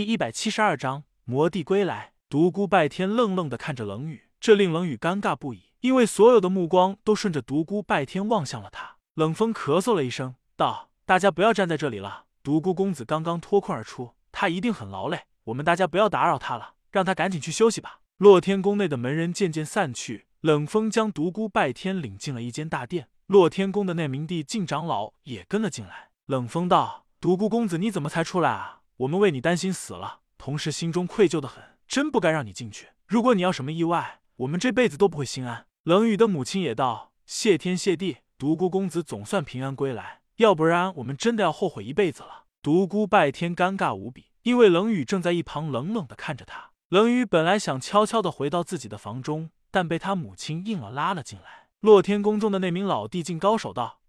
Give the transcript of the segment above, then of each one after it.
第一百七十二章魔帝归来。独孤拜天愣愣的看着冷雨，这令冷雨尴尬不已，因为所有的目光都顺着独孤拜天望向了他。冷风咳嗽了一声，道：“大家不要站在这里了。独孤公子刚刚脱困而出，他一定很劳累，我们大家不要打扰他了，让他赶紧去休息吧。”洛天宫内的门人渐渐散去，冷风将独孤拜天领进了一间大殿。洛天宫的那名帝境长老也跟了进来。冷风道：“独孤公子，你怎么才出来啊？”我们为你担心死了，同时心中愧疚的很，真不该让你进去。如果你要什么意外，我们这辈子都不会心安。冷雨的母亲也道：“谢天谢地，独孤公子总算平安归来，要不然我们真的要后悔一辈子了。”独孤拜天尴尬无比，因为冷雨正在一旁冷冷的看着他。冷雨本来想悄悄的回到自己的房中，但被他母亲硬了拉了进来。洛天宫中的那名老地境高手道：“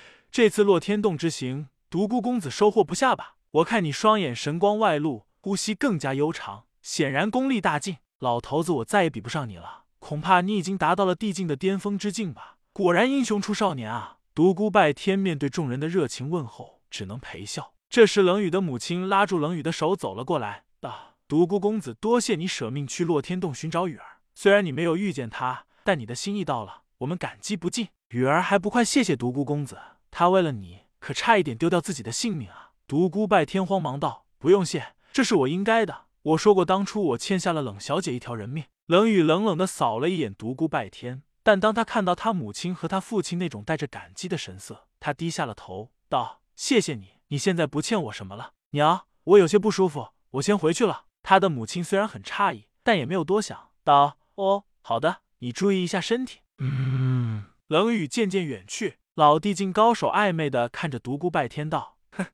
这次洛天洞之行，独孤公子收获不下吧？”我看你双眼神光外露，呼吸更加悠长，显然功力大进。老头子，我再也比不上你了，恐怕你已经达到了地境的巅峰之境吧？果然英雄出少年啊！独孤拜天面对众人的热情问候，只能陪笑。这时，冷雨的母亲拉住冷雨的手走了过来，道：“独孤公子，多谢你舍命去洛天洞寻找雨儿。虽然你没有遇见他，但你的心意到了，我们感激不尽。雨儿还不快谢谢独孤公子？他为了你，可差一点丢掉自己的性命啊！”独孤拜天慌忙道：“不用谢，这是我应该的。我说过，当初我欠下了冷小姐一条人命。”冷雨冷冷的扫了一眼独孤拜天，但当他看到他母亲和他父亲那种带着感激的神色，他低下了头，道：“谢谢你，你现在不欠我什么了。娘，我有些不舒服，我先回去了。”他的母亲虽然很诧异，但也没有多想，道：“哦，好的，你注意一下身体。”嗯。冷雨渐渐远去，老地境高手暧昧的看着独孤拜天，道：“哼。”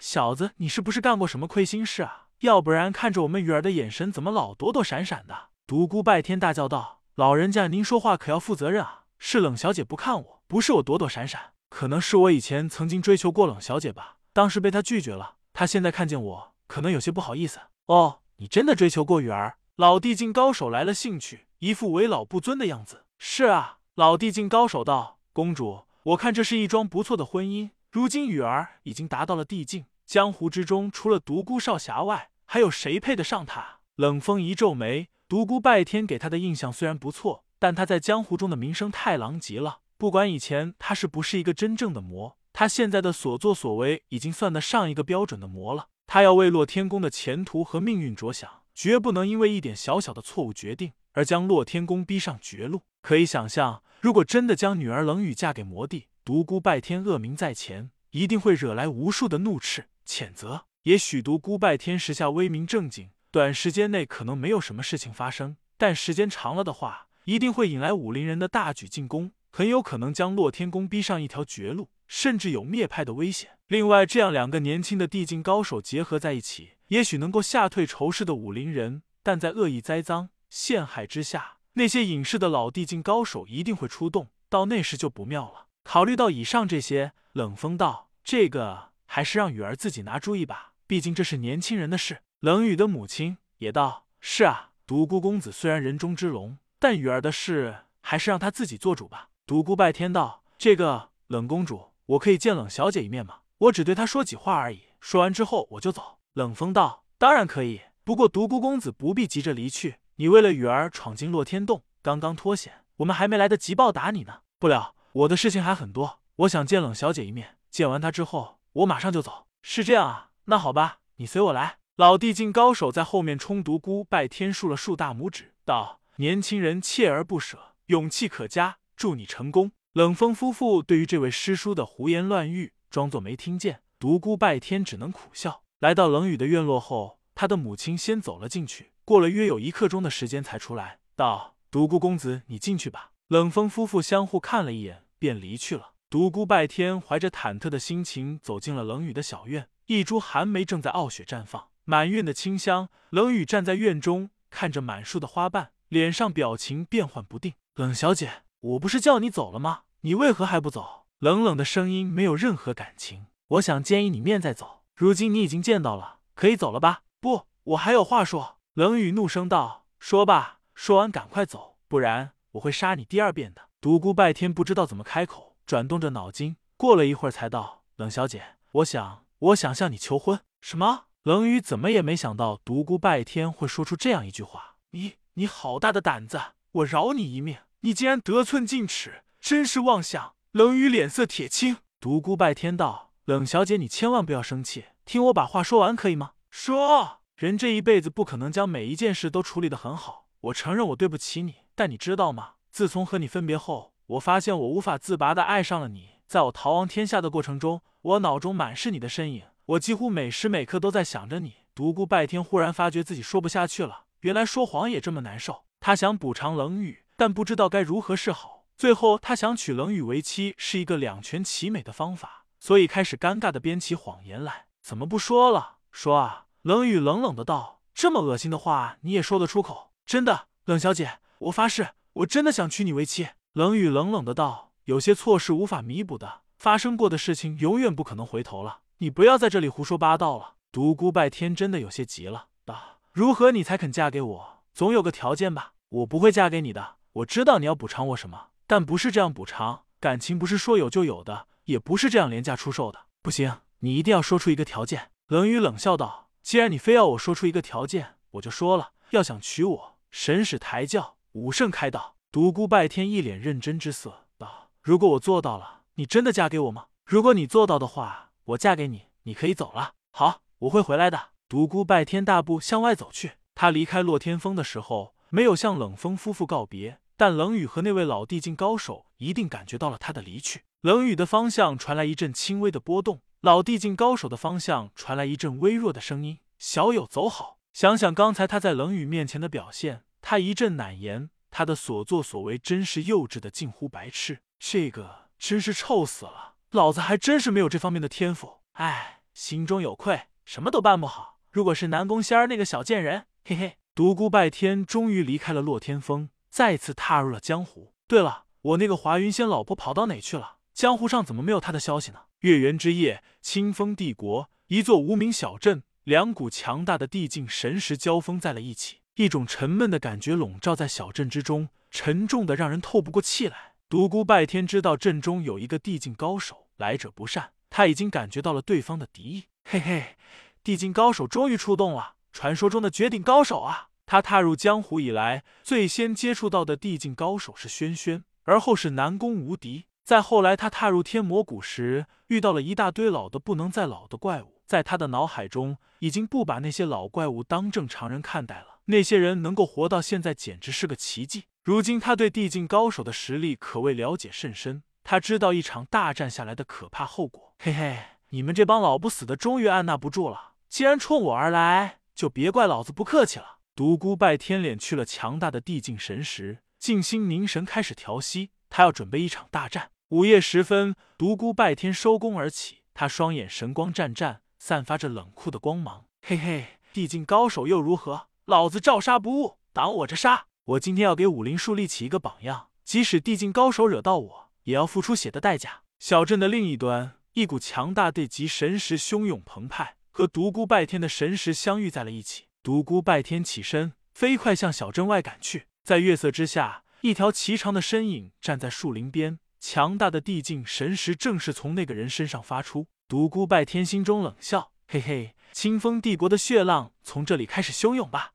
小子，你是不是干过什么亏心事啊？要不然看着我们雨儿的眼神怎么老躲躲闪闪的？独孤拜天大叫道：“老人家，您说话可要负责任啊！是冷小姐不看我，不是我躲躲闪闪，可能是我以前曾经追求过冷小姐吧，当时被她拒绝了。她现在看见我，可能有些不好意思。哦，你真的追求过雨儿？老地境高手来了兴趣，一副为老不尊的样子。是啊，老地境高手道：“公主，我看这是一桩不错的婚姻。”如今雨儿已经达到了地境，江湖之中除了独孤少侠外，还有谁配得上他？冷风一皱眉，独孤拜天给他的印象虽然不错，但他在江湖中的名声太狼藉了。不管以前他是不是一个真正的魔，他现在的所作所为已经算得上一个标准的魔了。他要为洛天宫的前途和命运着想，绝不能因为一点小小的错误决定而将洛天宫逼上绝路。可以想象，如果真的将女儿冷雨嫁给魔帝。独孤拜天恶名在前，一定会惹来无数的怒斥谴责。也许独孤拜天时下威名正劲，短时间内可能没有什么事情发生，但时间长了的话，一定会引来武林人的大举进攻，很有可能将洛天宫逼上一条绝路，甚至有灭派的危险。另外，这样两个年轻的地境高手结合在一起，也许能够吓退仇视的武林人，但在恶意栽赃陷害之下，那些隐世的老地境高手一定会出动，到那时就不妙了。考虑到以上这些，冷风道：“这个还是让雨儿自己拿主意吧，毕竟这是年轻人的事。”冷雨的母亲也道：“是啊，独孤公子虽然人中之龙，但雨儿的事还是让他自己做主吧。”独孤拜天道：“这个冷公主，我可以见冷小姐一面吗？我只对她说几话而已，说完之后我就走。”冷风道：“当然可以，不过独孤公子不必急着离去。你为了雨儿闯进洛天洞，刚刚脱险，我们还没来得及报答你呢。不了。”我的事情还很多，我想见冷小姐一面。见完她之后，我马上就走。是这样啊？那好吧，你随我来。老地境高手在后面冲独孤拜天竖了竖大拇指，道：“年轻人锲而不舍，勇气可嘉，祝你成功。”冷风夫妇对于这位师叔的胡言乱语，装作没听见。独孤拜天只能苦笑。来到冷雨的院落后，他的母亲先走了进去，过了约有一刻钟的时间才出来，道：“独孤公子，你进去吧。”冷风夫妇相互看了一眼，便离去了。独孤拜天怀着忐忑的心情走进了冷雨的小院，一株寒梅正在傲雪绽放，满院的清香。冷雨站在院中，看着满树的花瓣，脸上表情变幻不定。冷小姐，我不是叫你走了吗？你为何还不走？冷冷的声音没有任何感情。我想见一你面再走。如今你已经见到了，可以走了吧？不，我还有话说。冷雨怒声道：“说吧，说完赶快走，不然。”我会杀你第二遍的。独孤拜天不知道怎么开口，转动着脑筋，过了一会儿才道：“冷小姐，我想，我想向你求婚。”什么？冷雨怎么也没想到独孤拜天会说出这样一句话：“你你好大的胆子，我饶你一命！你竟然得寸进尺，真是妄想！”冷雨脸色铁青。独孤拜天道：“冷小姐，你千万不要生气，听我把话说完，可以吗？说，人这一辈子不可能将每一件事都处理得很好。我承认我对不起你，但你知道吗？自从和你分别后，我发现我无法自拔的爱上了你。在我逃亡天下的过程中，我脑中满是你的身影，我几乎每时每刻都在想着你。”独孤拜天忽然发觉自己说不下去了，原来说谎也这么难受。他想补偿冷雨，但不知道该如何是好。最后，他想娶冷雨为妻是一个两全其美的方法，所以开始尴尬的编起谎言来。怎么不说了？说啊！冷雨冷冷的道：“这么恶心的话你也说得出口？真的，冷小姐，我发誓，我真的想娶你为妻。”冷雨冷冷的道：“有些错是无法弥补的，发生过的事情永远不可能回头了。你不要在这里胡说八道了。”独孤拜天真的有些急了，道：“如何你才肯嫁给我？总有个条件吧？我不会嫁给你的。我知道你要补偿我什么，但不是这样补偿。感情不是说有就有的，也不是这样廉价出售的。不行，你一定要说出一个条件。”冷雨冷笑道：“既然你非要我说出一个条件，我就说了。要想娶我，神使抬轿，武圣开道。”独孤拜天一脸认真之色道：“如果我做到了，你真的嫁给我吗？如果你做到的话，我嫁给你，你可以走了。好。”我会回来的。独孤拜天大步向外走去。他离开洛天峰的时候，没有向冷风夫妇告别，但冷雨和那位老地境高手一定感觉到了他的离去。冷雨的方向传来一阵轻微的波动，老地境高手的方向传来一阵微弱的声音：“小友走好。”想想刚才他在冷雨面前的表现，他一阵难言。他的所作所为真是幼稚的近乎白痴。这个真是臭死了！老子还真是没有这方面的天赋。唉，心中有愧。什么都办不好。如果是南宫仙儿那个小贱人，嘿嘿。独孤拜天终于离开了洛天峰，再次踏入了江湖。对了，我那个华云仙老婆跑到哪去了？江湖上怎么没有她的消息呢？月圆之夜，清风帝国一座无名小镇，两股强大的地境神识交锋在了一起，一种沉闷的感觉笼罩在小镇之中，沉重的让人透不过气来。独孤拜天知道镇中有一个地境高手，来者不善，他已经感觉到了对方的敌意。嘿嘿，地境高手终于出动了，传说中的绝顶高手啊！他踏入江湖以来，最先接触到的地境高手是轩轩，而后是南宫无敌。再后来，他踏入天魔谷时，遇到了一大堆老的不能再老的怪物。在他的脑海中，已经不把那些老怪物当正常人看待了。那些人能够活到现在，简直是个奇迹。如今，他对地境高手的实力可谓了解甚深，他知道一场大战下来的可怕后果。嘿嘿。你们这帮老不死的终于按捺不住了，既然冲我而来，就别怪老子不客气了。独孤拜天敛去了强大的地境神识，静心凝神，开始调息。他要准备一场大战。午夜时分，独孤拜天收工而起，他双眼神光湛湛，散发着冷酷的光芒。嘿嘿，地境高手又如何？老子照杀不误，挡我着杀！我今天要给武林树立起一个榜样，即使地境高手惹到我，也要付出血的代价。小镇的另一端。一股强大地级神识汹涌澎湃，和独孤拜天的神识相遇在了一起。独孤拜天起身，飞快向小镇外赶去。在月色之下，一条颀长的身影站在树林边，强大的地境神识正是从那个人身上发出。独孤拜天心中冷笑：嘿嘿，清风帝国的血浪从这里开始汹涌吧。